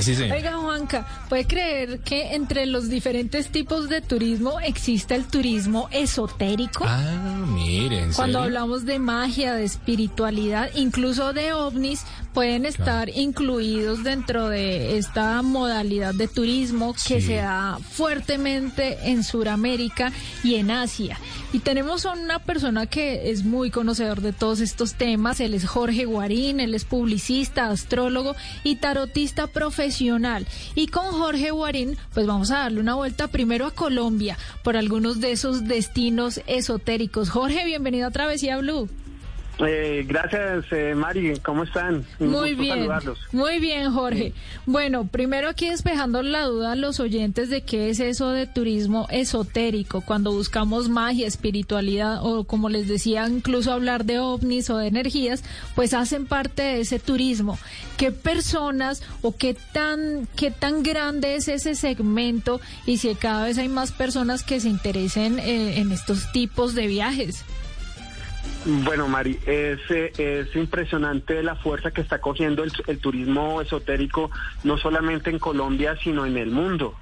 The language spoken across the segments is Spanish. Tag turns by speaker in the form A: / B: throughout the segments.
A: Sí, sí.
B: Oiga, Juanca, ¿puede creer que entre los diferentes tipos de turismo existe el turismo esotérico?
A: Ah, miren.
B: Cuando hablamos de magia, de espiritualidad, incluso de ovnis, pueden estar incluidos dentro de esta modalidad de turismo que
A: Sí.
B: se da fuertemente en Sudamérica y en Asia. Y tenemos a una persona que es muy conocedor de todos estos temas. Él es Jorge Guarín, él es publicista, astrólogo y tarotista profesional. Y con Jorge Guarín, pues vamos a darle una vuelta primero a Colombia por algunos de esos destinos esotéricos. Jorge, bienvenido a Travesía Blue.
C: Eh, gracias, eh, Mari. ¿Cómo están? Un
B: Muy bien,
C: saludarlos.
B: muy bien, Jorge. Bueno, primero aquí despejando la duda a los oyentes de qué es eso de turismo esotérico, cuando buscamos magia, espiritualidad o como les decía, incluso hablar de ovnis o de energías, pues hacen parte de ese turismo. ¿Qué personas o qué tan, qué tan grande es ese segmento y si cada vez hay más personas que se interesen eh, en estos tipos de viajes?
C: Bueno, Mari, es, eh, es impresionante la fuerza que está cogiendo el, el turismo esotérico, no solamente en Colombia, sino en el mundo.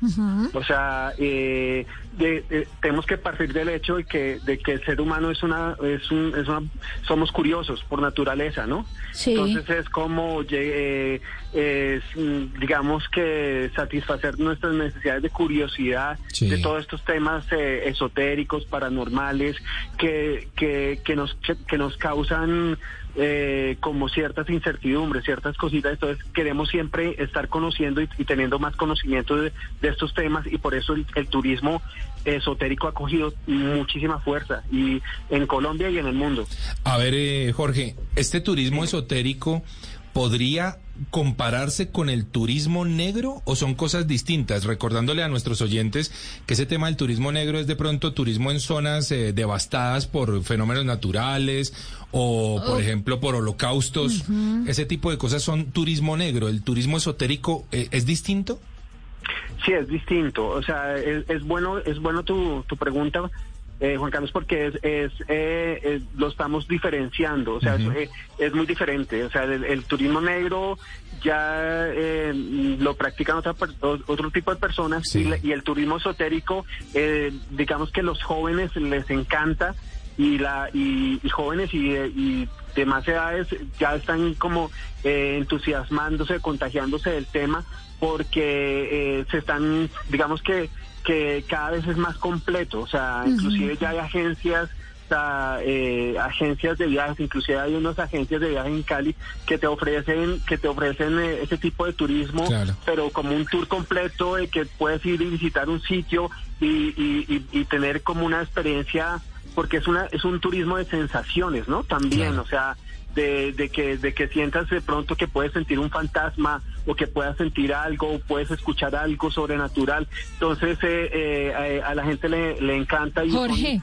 C: O sea, eh, de- de- tenemos que partir del hecho de que, de que el ser humano es una, es un, es una, somos curiosos por naturaleza, ¿no?
B: Sí.
C: Entonces es como, eh, es, mm, digamos que satisfacer nuestras necesidades de curiosidad,
A: Sí.
C: de todos estos temas eh, esotéricos, paranormales, que, que, que nos, que, que nos causan eh, como ciertas incertidumbres, ciertas cositas. Entonces queremos siempre estar conociendo y, y teniendo más conocimiento de, de estos temas y por eso el, el turismo esotérico ha cogido muchísima fuerza y en Colombia y en el mundo.
A: A ver, eh, Jorge, ¿este turismo esotérico podría compararse con el turismo negro o son cosas distintas? Recordándole a nuestros oyentes que ese tema del turismo negro es de pronto turismo en zonas eh, devastadas por fenómenos naturales o, por ejemplo, por holocaustos. Ese tipo de cosas son turismo negro. ¿El turismo esotérico eh, es distinto?
C: Sí, es distinto. O sea, es, es bueno, es bueno tu, tu pregunta, eh, Juan Carlos, porque es, es, eh, eh, lo estamos diferenciando. O sea, es, eh, es muy diferente. O sea, el, el turismo negro ya eh, lo practican otra, otro tipo de personas
A: Sí.
C: y, y el turismo esotérico, eh, digamos que los jóvenes les encanta y la y, y jóvenes y, y de más edades ya están como eh, entusiasmándose, contagiándose del tema porque eh, se están, digamos que que cada vez es más completo, o sea, inclusive ya hay agencias eh, agencias de viajes, inclusive hay unas agencias de viajes en Cali que te ofrecen que te ofrecen eh, ese tipo de turismo,
A: Claro.
C: pero como un tour completo de que puedes ir y visitar un sitio y, y- y- y tener como una experiencia, porque es una es un turismo de sensaciones, ¿no? También,
A: Claro.
C: o sea, de, de que de que sientas de pronto que puedes sentir un fantasma o que puedas sentir algo o puedes escuchar algo sobrenatural. Entonces eh, eh, a, a la gente le, le encanta y
B: Jorge,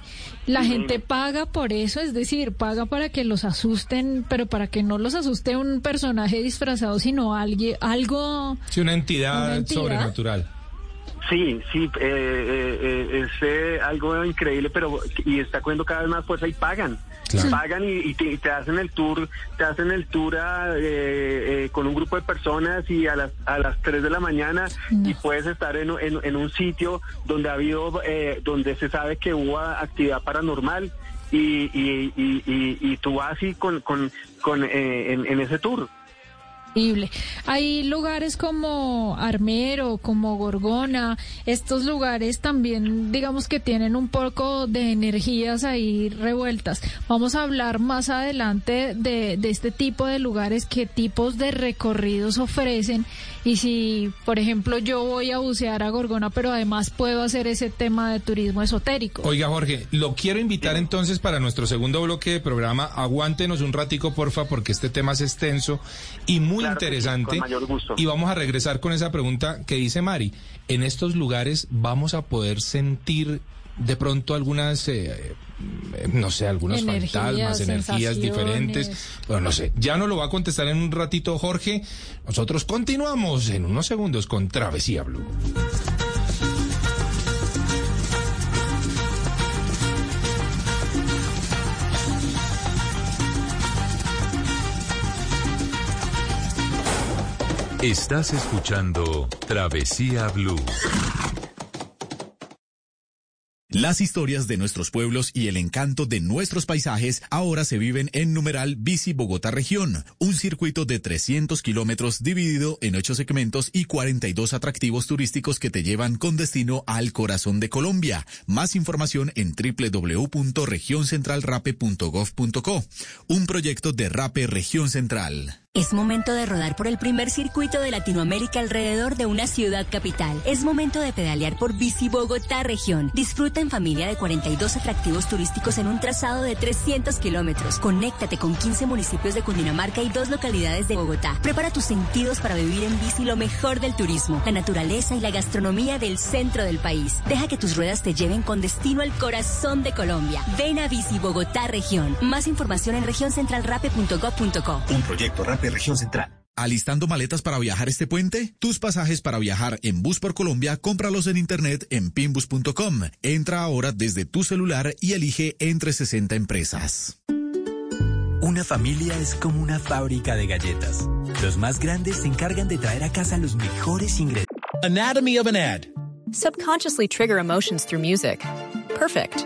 B: la gente paga por eso, es decir, paga para que los asusten, pero para que no los asuste un personaje disfrazado, sino alguien, algo...
A: Sí, una entidad,
B: Una entidad.
A: sobrenatural.
C: Sí, sí, eh, eh, eh, es eh, algo increíble, pero y está cogiendo cada vez más fuerza y pagan.
A: Claro.
C: Pagan y, y te, y te hacen el tour, te hacen el tour a, eh, eh, con un grupo de personas y a las a las 3 de la mañana
B: No.
C: y puedes estar en, en, en un sitio donde ha habido, eh, donde se sabe que hubo actividad paranormal y, y, y, tú vas y con, con, con eh, en, en ese tour.
B: Hay lugares como Armero, como Gorgona, estos lugares también, digamos que tienen un poco de energías ahí revueltas. Vamos a hablar más adelante de, de este tipo de lugares, qué tipos de recorridos ofrecen y si, por ejemplo, yo voy a bucear a Gorgona, pero además puedo hacer ese tema de turismo esotérico.
A: Oiga, Jorge, lo quiero invitar entonces para nuestro segundo bloque de programa. Aguántenos un ratico, porfa, porque este tema es extenso y muy muy
C: Claro que sí,
A: interesante.
C: con mayor gusto.
A: Y vamos a regresar con esa pregunta que dice Mari. En estos lugares vamos a poder sentir de pronto algunas, eh, eh, no sé, algunos
B: Energías,
A: fantasmas, energías diferentes. Bueno, no sé, ya no lo va a contestar en un ratito Jorge. Nosotros continuamos en unos segundos con Travesía Blue.
D: Estás escuchando Travesía Blue.
E: Las historias de nuestros pueblos y el encanto de nuestros paisajes ahora se viven en numeral Bici Bogotá Región, un circuito de 300 kilómetros dividido en 8 segmentos y 42 atractivos turísticos que te llevan con destino al corazón de Colombia. Más información en www.regioncentralrape.gov.co. Un proyecto de Rape Región Central.
F: Es momento de rodar por el primer circuito de Latinoamérica alrededor de una ciudad capital. Es momento de pedalear por Bici Bogotá región. Disfruta en familia de 42 atractivos turísticos en un trazado de 300 kilómetros. Conéctate con 15 municipios de Cundinamarca y dos localidades de Bogotá. Prepara tus sentidos para vivir en bici lo mejor del turismo, la naturaleza y la gastronomía del centro del país. Deja que tus ruedas te lleven con destino al corazón de Colombia. Ven a Bici Bogotá región. Más información en regioncentralrape.gov.co.
E: Un proyecto Rape Región Central. ¿Alistando maletas para viajar este puente? Tus pasajes para viajar en Bus por Colombia, cómpralos en internet en pinbus.com. Entra ahora desde tu celular y elige entre 60 empresas.
G: Una familia es como una fábrica de galletas. Los más grandes se encargan de traer a casa los mejores ingredientes.
H: Anatomy of an ad.
I: Subconsciously trigger emotions through music. Perfect.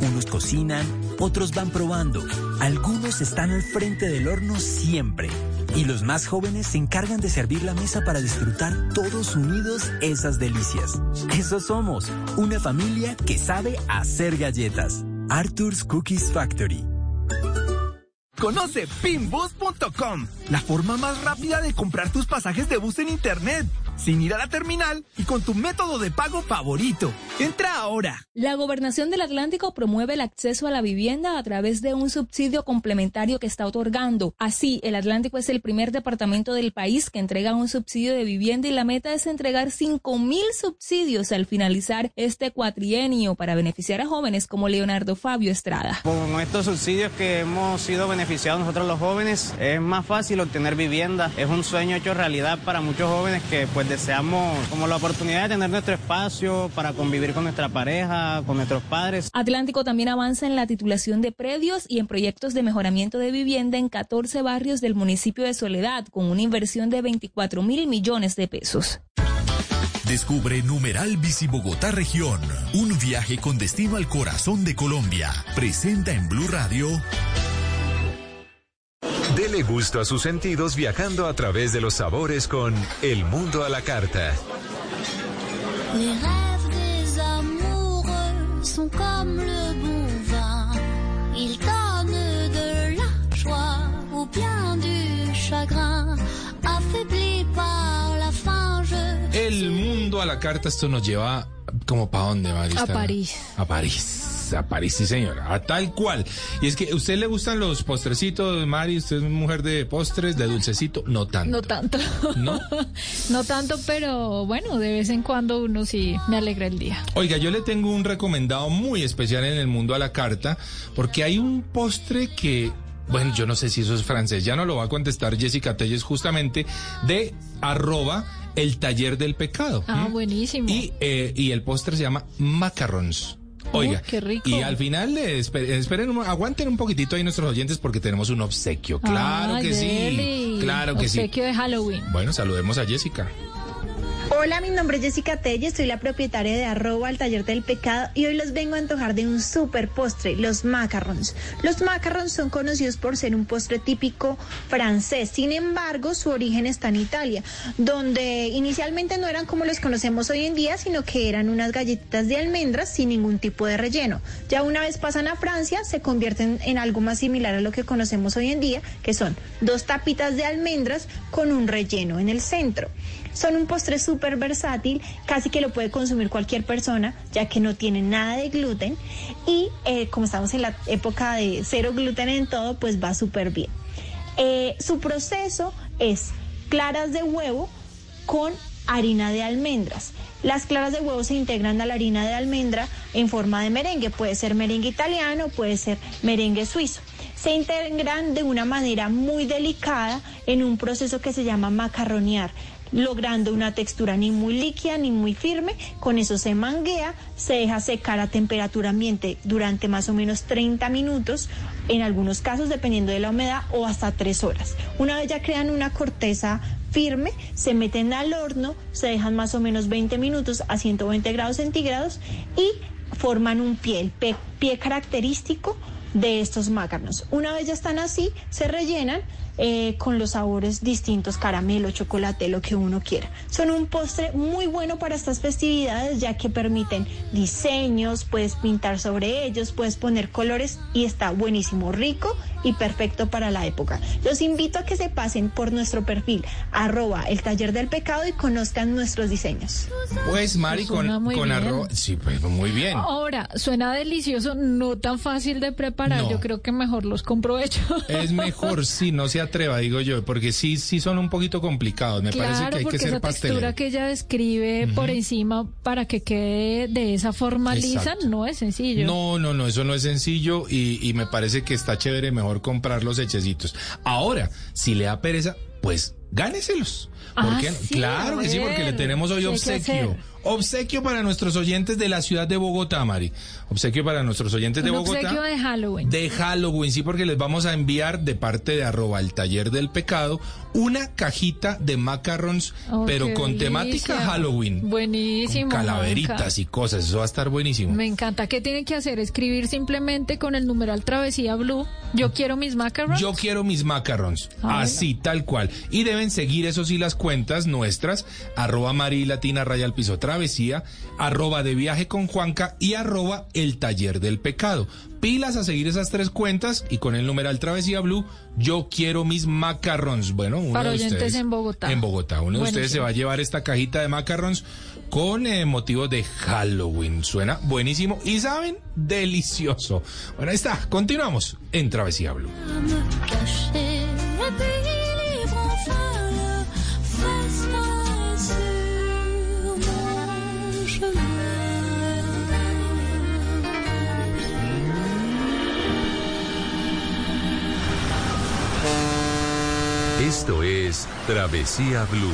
G: Cocinan, otros van probando. Algunos están al frente del horno siempre. Y los más jóvenes se encargan de servir la mesa para disfrutar todos unidos esas delicias. Eso somos, una familia que sabe hacer galletas. Arthur's Cookies Factory.
J: Conoce pinbus.com, la forma más rápida de comprar tus pasajes de bus en internet, sin ir a la terminal y con tu método de pago favorito. Entra ahora.
K: La Gobernación del Atlántico promueve el acceso a la vivienda a través de un subsidio complementario que está otorgando. Así, el Atlántico es el primer departamento del país que entrega un subsidio de vivienda y la meta es entregar 5 mil subsidios al finalizar este cuatrienio para beneficiar a jóvenes como Leonardo Fabio Estrada.
L: Con estos subsidios que hemos sido beneficiados nosotros los jóvenes, es más fácil obtener vivienda. Es un sueño hecho realidad para muchos jóvenes que pues deseamos como la oportunidad de tener nuestro espacio para convivir con nuestra pareja, con nuestros padres.
K: Atlántico también avanza en la titulación de predios y en proyectos de mejoramiento de vivienda en 14 barrios del municipio de Soledad con una inversión de 24 mil millones de pesos.
E: Descubre Numeral Bici Bogotá Región, un viaje con destino al corazón de Colombia. Presenta en Blue Radio.
D: Dele gusto a sus sentidos viajando a través de los sabores con El Mundo a la Carta.
M: Les rêves des amoureux sont comme le bon vin. Ils donnent de la joie ou bien du chagrin. Affaibli par la faim, je
A: El mundo a la carta, esto nos lleva como para dónde, Marista?
B: A París.
A: A París. A París, sí, señora. A tal cual. Y es que, ¿a usted le gustan los postrecitos, Mari? ¿Usted es mujer de postres, de dulcecito? No tanto.
B: No tanto.
A: ¿No?
B: no tanto, pero bueno, de vez en cuando uno sí me alegra el día.
A: Oiga, yo le tengo un recomendado muy especial en el mundo a la carta, porque hay un postre que bueno, yo no sé si eso es francés, ya no lo va a contestar Jessica Telles justamente de arroba el taller del pecado.
B: Ah,
A: ¿Mm?
B: buenísimo.
A: Y, eh, y el postre se llama macarons. Oiga,
B: Oh, qué rico.
A: y al final, esper- esperen, un- aguanten un poquitito ahí nuestros oyentes porque tenemos un obsequio. Claro que
B: deli.
A: sí, claro que sí.
B: Obsequio de Halloween.
A: Bueno, saludemos a Jessica.
N: Hola, mi nombre es Jessica Telles, soy la propietaria de arroba al taller del pecado y hoy los vengo a antojar de un super postre, los macarons. Los macarons son conocidos por ser un postre típico francés, sin embargo su origen está en Italia, donde inicialmente no eran como los conocemos hoy en día, sino que eran unas galletitas de almendras sin ningún tipo de relleno. Ya una vez pasan a Francia se convierten en algo más similar a lo que conocemos hoy en día, que son dos tapitas de almendras con un relleno en el centro. Son un postre súper versátil, casi que lo puede consumir cualquier persona, ya que no tiene nada de gluten y eh, como estamos en la época de cero gluten en todo, pues va súper bien. Eh, su proceso es claras de huevo con harina de almendras. Las claras de huevo se integran a la harina de almendra en forma de merengue, puede ser merengue italiano, puede ser merengue suizo. Se integran de una manera muy delicada en un proceso que se llama macarronear logrando una textura ni muy líquida ni muy firme. Con eso se manguea, se deja secar a temperatura ambiente durante más o menos 30 minutos, en algunos casos dependiendo de la humedad, o hasta 3 horas. Una vez ya crean una corteza firme, se meten al horno, se dejan más o menos 20 minutos a 120 grados centígrados y forman un pie, el pie, característico de estos mácanos. Una vez ya están así, se rellenan, eh, con los sabores distintos, caramelo, chocolate, lo que uno quiera. Son un postre muy bueno para estas festividades ya que permiten diseños, puedes pintar sobre ellos, puedes poner colores y está buenísimo, rico y perfecto para la época. Los invito a que se pasen por nuestro perfil arroba el taller del pecado y conozcan nuestros diseños.
A: Pues Mari, con, con arroz, sí, pues muy bien.
B: Ahora, suena delicioso, no tan fácil de preparar, yo creo que mejor los compro hechos.
A: Es mejor, sí, no se atreva, digo yo, porque sí, sí son un poquito complicados, me parece que hay que ser
B: esa textura que ella describe por encima para que quede de esa forma lisa no es sencillo.
A: No, no, no, eso no es sencillo y, y me parece que está chévere mejor comprar los hechecitos. Ahora, si le da pereza, pues gáneselos. ¿Por
B: Ah,
A: qué?
B: sí,
A: claro que sí, porque le tenemos hoy
B: ¿qué hay que
A: obsequio. Obsequio para nuestros oyentes de la ciudad de Bogotá, Mari. Obsequio para nuestros oyentes de
B: Un
A: Bogotá.
B: obsequio de Halloween.
A: De Halloween, sí, porque les vamos a enviar de parte de arroba el taller del pecado una cajita de macarons,
B: Oh,
A: pero con temática. Halloween.
B: Buenísimo.
A: Con calaveritas y cosas, eso va a estar buenísimo.
B: Me encanta. ¿Qué tienen que hacer? Escribir simplemente con el numeral Travesía Blue. Yo quiero mis macarons.
A: Yo quiero mis macarons,
B: Ah,
A: así, tal cual. Y deben seguir, eso sí, las cuentas nuestras, arroba Mari Latina Raya al Piso Travesía, arroba de viaje con Juanca y arroba el taller del pecado. Pilas a seguir esas tres cuentas y con el numeral Travesía Blue, yo quiero mis macarons. Bueno, uno
B: Para
A: de
B: oyentes
A: ustedes.
B: en Bogotá.
A: En Bogotá. Uno de ustedes se va a llevar esta cajita de macarons con eh, motivo de Halloween. Suena buenísimo y saben, delicioso. Bueno, ahí está. Continuamos en Travesía Blue.
D: Esto es Travesía Blue.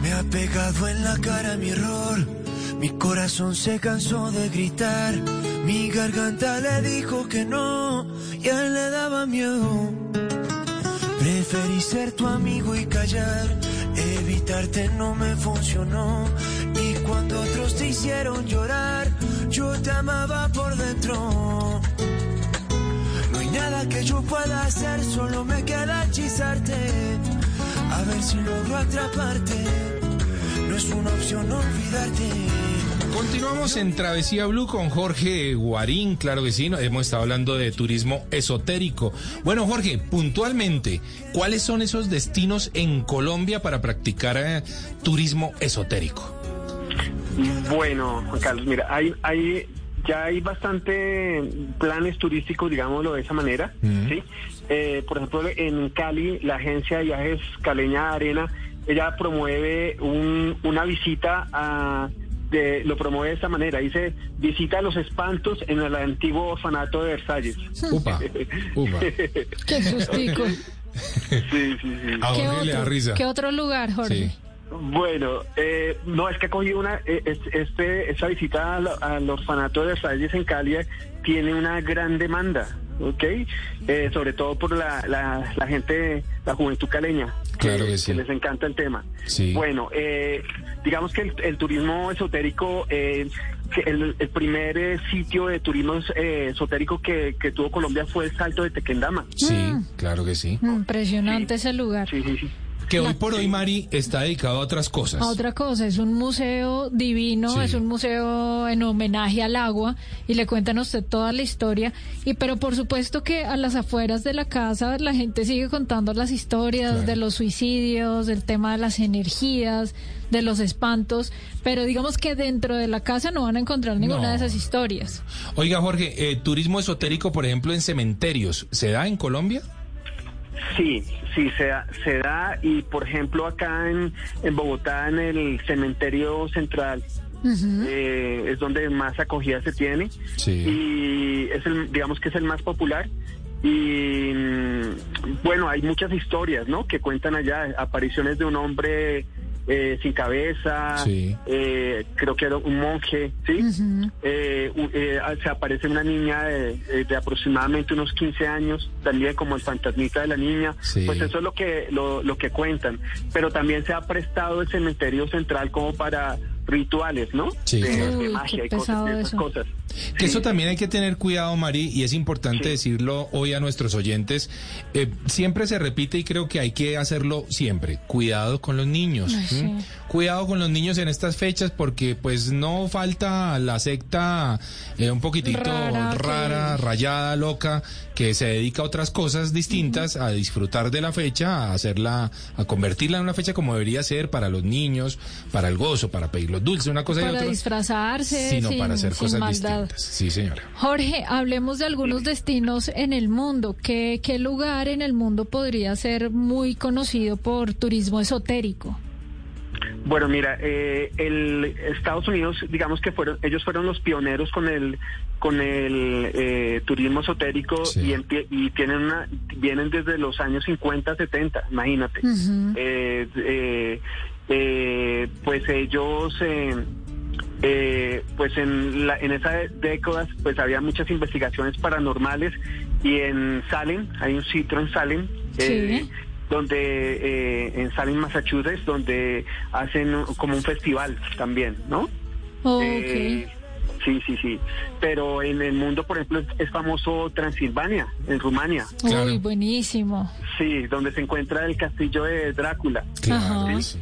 O: Me ha pegado en la cara mi error. Mi corazón se cansó de gritar. Mi garganta le dijo que no. Y él le daba miedo. Preferí ser tu amigo y callar. Evitarte no me funcionó. Y cuando otros te hicieron llorar, yo te amaba por dentro. No hay nada que yo pueda hacer, solo me queda hechizarte. A ver si logro atraparte. No es una opción olvidarte.
A: Continuamos en Travesía Blue con Jorge Guarín, claro que sí, hemos estado hablando de turismo esotérico. Bueno, Jorge, puntualmente, ¿cuáles son esos destinos en Colombia para practicar eh, turismo esotérico?
C: Bueno, Juan Carlos, mira, hay, hay, ya hay bastante planes turísticos, digámoslo de esa manera, ¿sí? Eh, por ejemplo, en Cali, la agencia de viajes Caleña Arena, ella promueve un- una visita a... de- lo promueve de esta manera, dice visita a los espantos en el antiguo orfanato de Versalles.
A: Upa, upa.
B: Qué sustico.
C: Sí, sí, sí.
A: A
B: ¿Qué
A: Jorge le da
B: otro,
A: risa.
B: ¿Qué otro lugar, Jorge?
A: Sí.
C: Bueno, eh, no, es que cogí una, eh, es- este, esta visita al, al orfanato de Reyes en Cali tiene una gran demanda, ¿ok? Eh, sobre todo por la, la, la gente, la juventud caleña.
A: Claro que sí.
C: les encanta el tema.
A: Sí.
C: Bueno, eh, digamos que el, el turismo esotérico, eh, que el, el primer eh, sitio de turismo eh, esotérico que, que tuvo Colombia fue el Salto de Tequendama.
A: Sí, claro que sí.
B: Impresionante ese lugar.
C: Sí, sí, sí.
A: Que hoy por hoy, Mari, está dedicado a otras cosas.
B: A otra cosa, es un museo divino,
A: Sí.
B: es un museo en homenaje al agua y le cuentan a usted toda la historia. Y pero por supuesto que a las afueras de la casa la gente sigue contando las historias de los suicidios, del tema de las energías, de los espantos, pero digamos que dentro de la casa no van a encontrar ninguna
A: No.
B: de esas historias.
A: Oiga, Jorge, eh, turismo esotérico, por ejemplo, en cementerios, ¿se da en Colombia?
C: Sí, sí, se da, se da. Y por ejemplo acá en, en Bogotá, en el cementerio central, eh, es donde más acogida se tiene. Y es el, digamos que es el más popular. Y mm, bueno, hay muchas historias, ¿no? Que cuentan allá. Apariciones de un hombre eh, sin cabeza,
A: Sí.
C: eh, creo que era un monje, ¿sí? Eh, u- eh, se aparece una niña de, eh, de aproximadamente unos 15 años, también como el fantasmita de la niña.
A: Sí.
C: Pues eso es lo que lo, lo que cuentan. Pero también se ha prestado el cementerio central como para rituales, ¿no?
A: Sí,
C: de, magia y cosas, de esas
B: eso.
C: cosas.
A: Que eso también hay que tener cuidado, Mari, y es importante decirlo hoy a nuestros oyentes. Eh, siempre se repite y creo que hay que hacerlo siempre. Cuidado con los niños.
B: Ay, sí.
A: ¿m? Cuidado con los niños en estas fechas porque pues no falta la secta eh, un poquitito
B: Rara,
A: rara,
B: que-
A: rayada, loca, que se dedica a otras cosas distintas, a disfrutar de la fecha, a hacerla, a convertirla en una fecha como debería ser para los niños, para el gozo, para pedir los dulces, una cosa y
B: Para
A: otra.
B: disfrazarse,
A: sino
B: sin,
A: para hacer cosas
B: maldad.
A: distintas. Sí, señora.
B: Jorge, hablemos de algunos destinos en el mundo. ¿Qué, ¿Qué lugar en el mundo podría ser muy conocido por turismo esotérico?
C: Bueno, mira, eh, el Estados Unidos, digamos que fueron, ellos fueron los pioneros con el con el eh, turismo esotérico y, empie- y tienen una, vienen desde los años 50, 70, imagínate. Eh, eh, eh, pues ellos, eh, pues en, la, en esas décadas, pues había muchas investigaciones paranormales y en Salem, hay un sitio en Salem, eh, donde eh, en Salem, Massachusetts, donde hacen como un festival también, ¿no? Eh, sí, sí, sí. Pero en el mundo, por ejemplo, es, es famoso Transilvania, en Rumania.
B: Uy, buenísimo.
C: Sí, donde se encuentra el castillo de Drácula.
B: Ajá.
C: Sí.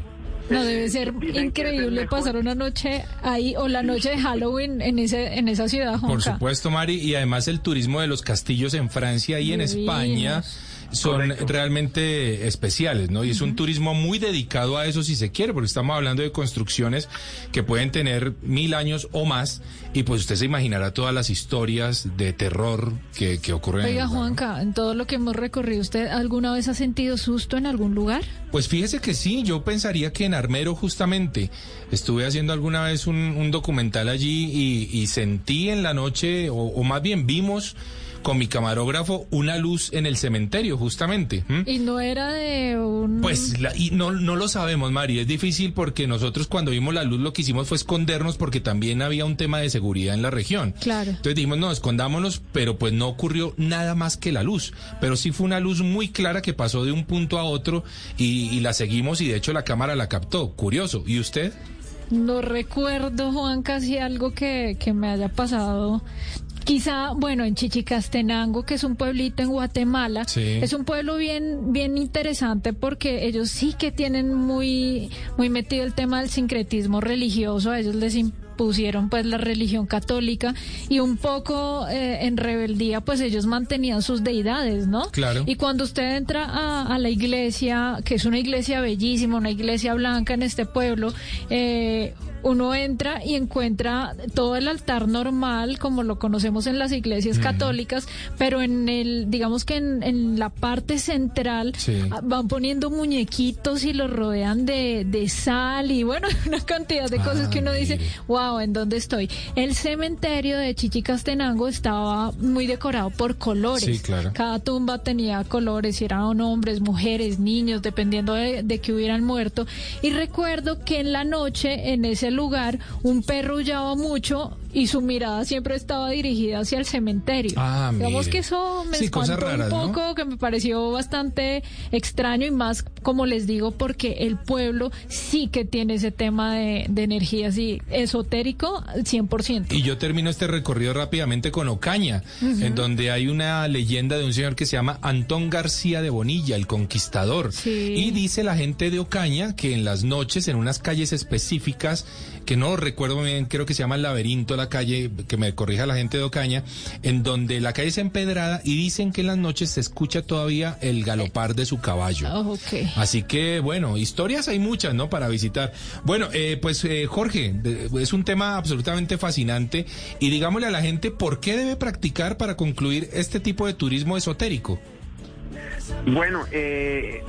B: No, debe ser
C: Dicen
B: increíble pasar una noche ahí o la noche de Halloween en ese en esa ciudad,
A: Por supuesto, Mari, y además el turismo de los castillos en Francia y en. España son realmente especiales, ¿no? Y es un turismo muy dedicado a eso si se quiere, porque estamos hablando de construcciones que pueden tener mil años o más, y pues usted se imaginará todas las historias de terror que, que ocurren.
B: Oiga. Juanca, en todo lo que hemos recorrido, ¿usted alguna vez ha sentido susto en algún lugar?
A: Pues fíjese que sí, yo pensaría que en Armero justamente estuve haciendo alguna vez un, un documental allí y, y sentí en la noche, o, o más bien vimos con mi camarógrafo una luz en el cementerio justamente.
B: Y no era de un...
A: Pues la- y no, no lo sabemos, Mari, es difícil porque nosotros cuando vimos la luz lo que hicimos fue escondernos porque también había un tema de seguridad en la región.
B: Claro.
A: Entonces dijimos, no, escondámonos, pero pues no ocurrió nada más que la luz. Pero sí fue una luz muy clara que pasó de un punto a otro y, y la seguimos y de hecho la cámara la captó. Curioso. ¿Y usted?
B: No recuerdo, Juan, casi algo que, que me haya pasado. Quizá, bueno, en Chichicastenango, que es un pueblito en Guatemala,
P: Sí.
B: es un pueblo bien, bien interesante porque ellos sí que tienen muy, muy metido el tema del sincretismo religioso. A ellos les impusieron pues la religión católica y un poco eh, en rebeldía pues ellos mantenían sus deidades, ¿no?
P: Claro.
B: Y cuando usted entra a, a la iglesia, que es una iglesia bellísima, una iglesia blanca en este pueblo, eh, uno entra y encuentra todo el altar normal, como lo conocemos en las iglesias católicas, pero en el, digamos que en, en la parte central
A: Sí.
B: ah, van poniendo muñequitos y los rodean de, de sal y bueno, una cantidad de cosas que uno dice, wow, ¿en dónde estoy? El cementerio de Chichicastenango estaba muy decorado por colores.
A: Sí, claro.
B: Cada tumba tenía colores, si eran hombres, mujeres, niños, dependiendo de, de que hubieran muerto. Y recuerdo que en la noche, en ese lugar, un perro aullaba mucho y su mirada siempre estaba dirigida hacia el cementerio.
A: Ah,
B: Digamos que eso me
A: Sí,
B: espantó
A: raras,
B: un poco, que me pareció bastante extraño y más, como les digo, porque el pueblo sí que tiene ese tema de, de energía así esotérico 100%.
A: Y yo termino este recorrido rápidamente con Ocaña, en donde hay una leyenda de un señor que se llama Antón García de Bonilla, el conquistador.
B: Sí.
A: Y dice la gente de Ocaña que en las noches, en unas calles específicas, que no recuerdo bien, creo que se llama el laberinto la calle, que me corrija la gente de Ocaña, en donde la calle es empedrada y dicen que en las noches se escucha todavía el galopar de su caballo.
B: Oh, ok.
A: Así que, bueno, historias hay muchas, ¿no? Para visitar. Bueno, eh, pues eh, Jorge, es un tema absolutamente fascinante y digámosle a la gente por qué debe practicar para concluir este tipo de turismo esotérico.
C: Bueno, eh,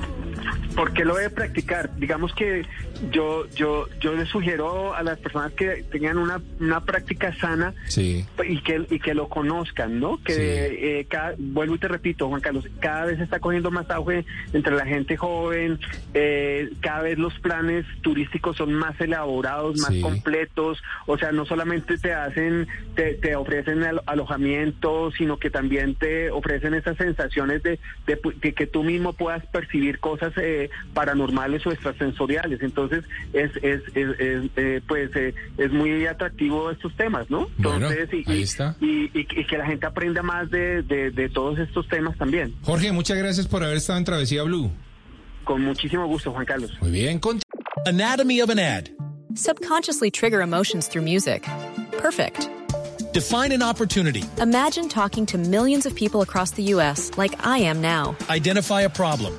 C: ¿por qué lo debe practicar? Digamos que yo, yo, yo les sugiero a las personas que tengan una, una práctica sana
A: Sí.
C: y que, y que lo conozcan, ¿no? Que
A: Sí.
C: eh, cada- vuelvo y te repito, Juan Carlos, cada vez está cogiendo más auge entre la gente joven, eh, cada vez los planes turísticos son más elaborados, más
A: Sí.
C: completos, o sea, no solamente te hacen, te, te ofrecen al- alojamiento, sino que también te ofrecen esas sensaciones de, de de que tú mismo puedas percibir cosas eh, paranormales o extrasensoriales. Entonces, es, es, es, es, eh, pues, eh, es muy atractivo estos temas, ¿no?
A: Bueno,
C: Entonces, y,
A: ahí está.
C: y- y- y que la gente aprenda más de, de, de todos estos temas también.
A: Jorge, muchas gracias por haber estado en Travesía Blue.
C: Con muchísimo gusto, Juan Carlos.
A: Muy bien, con
H: Anatomy of an ad.
I: Subconsciously trigger emotions through music. Perfect.
H: Define an opportunity.
I: Imagine talking to millions of people across the U.S. like I am now.
H: Identify a problem.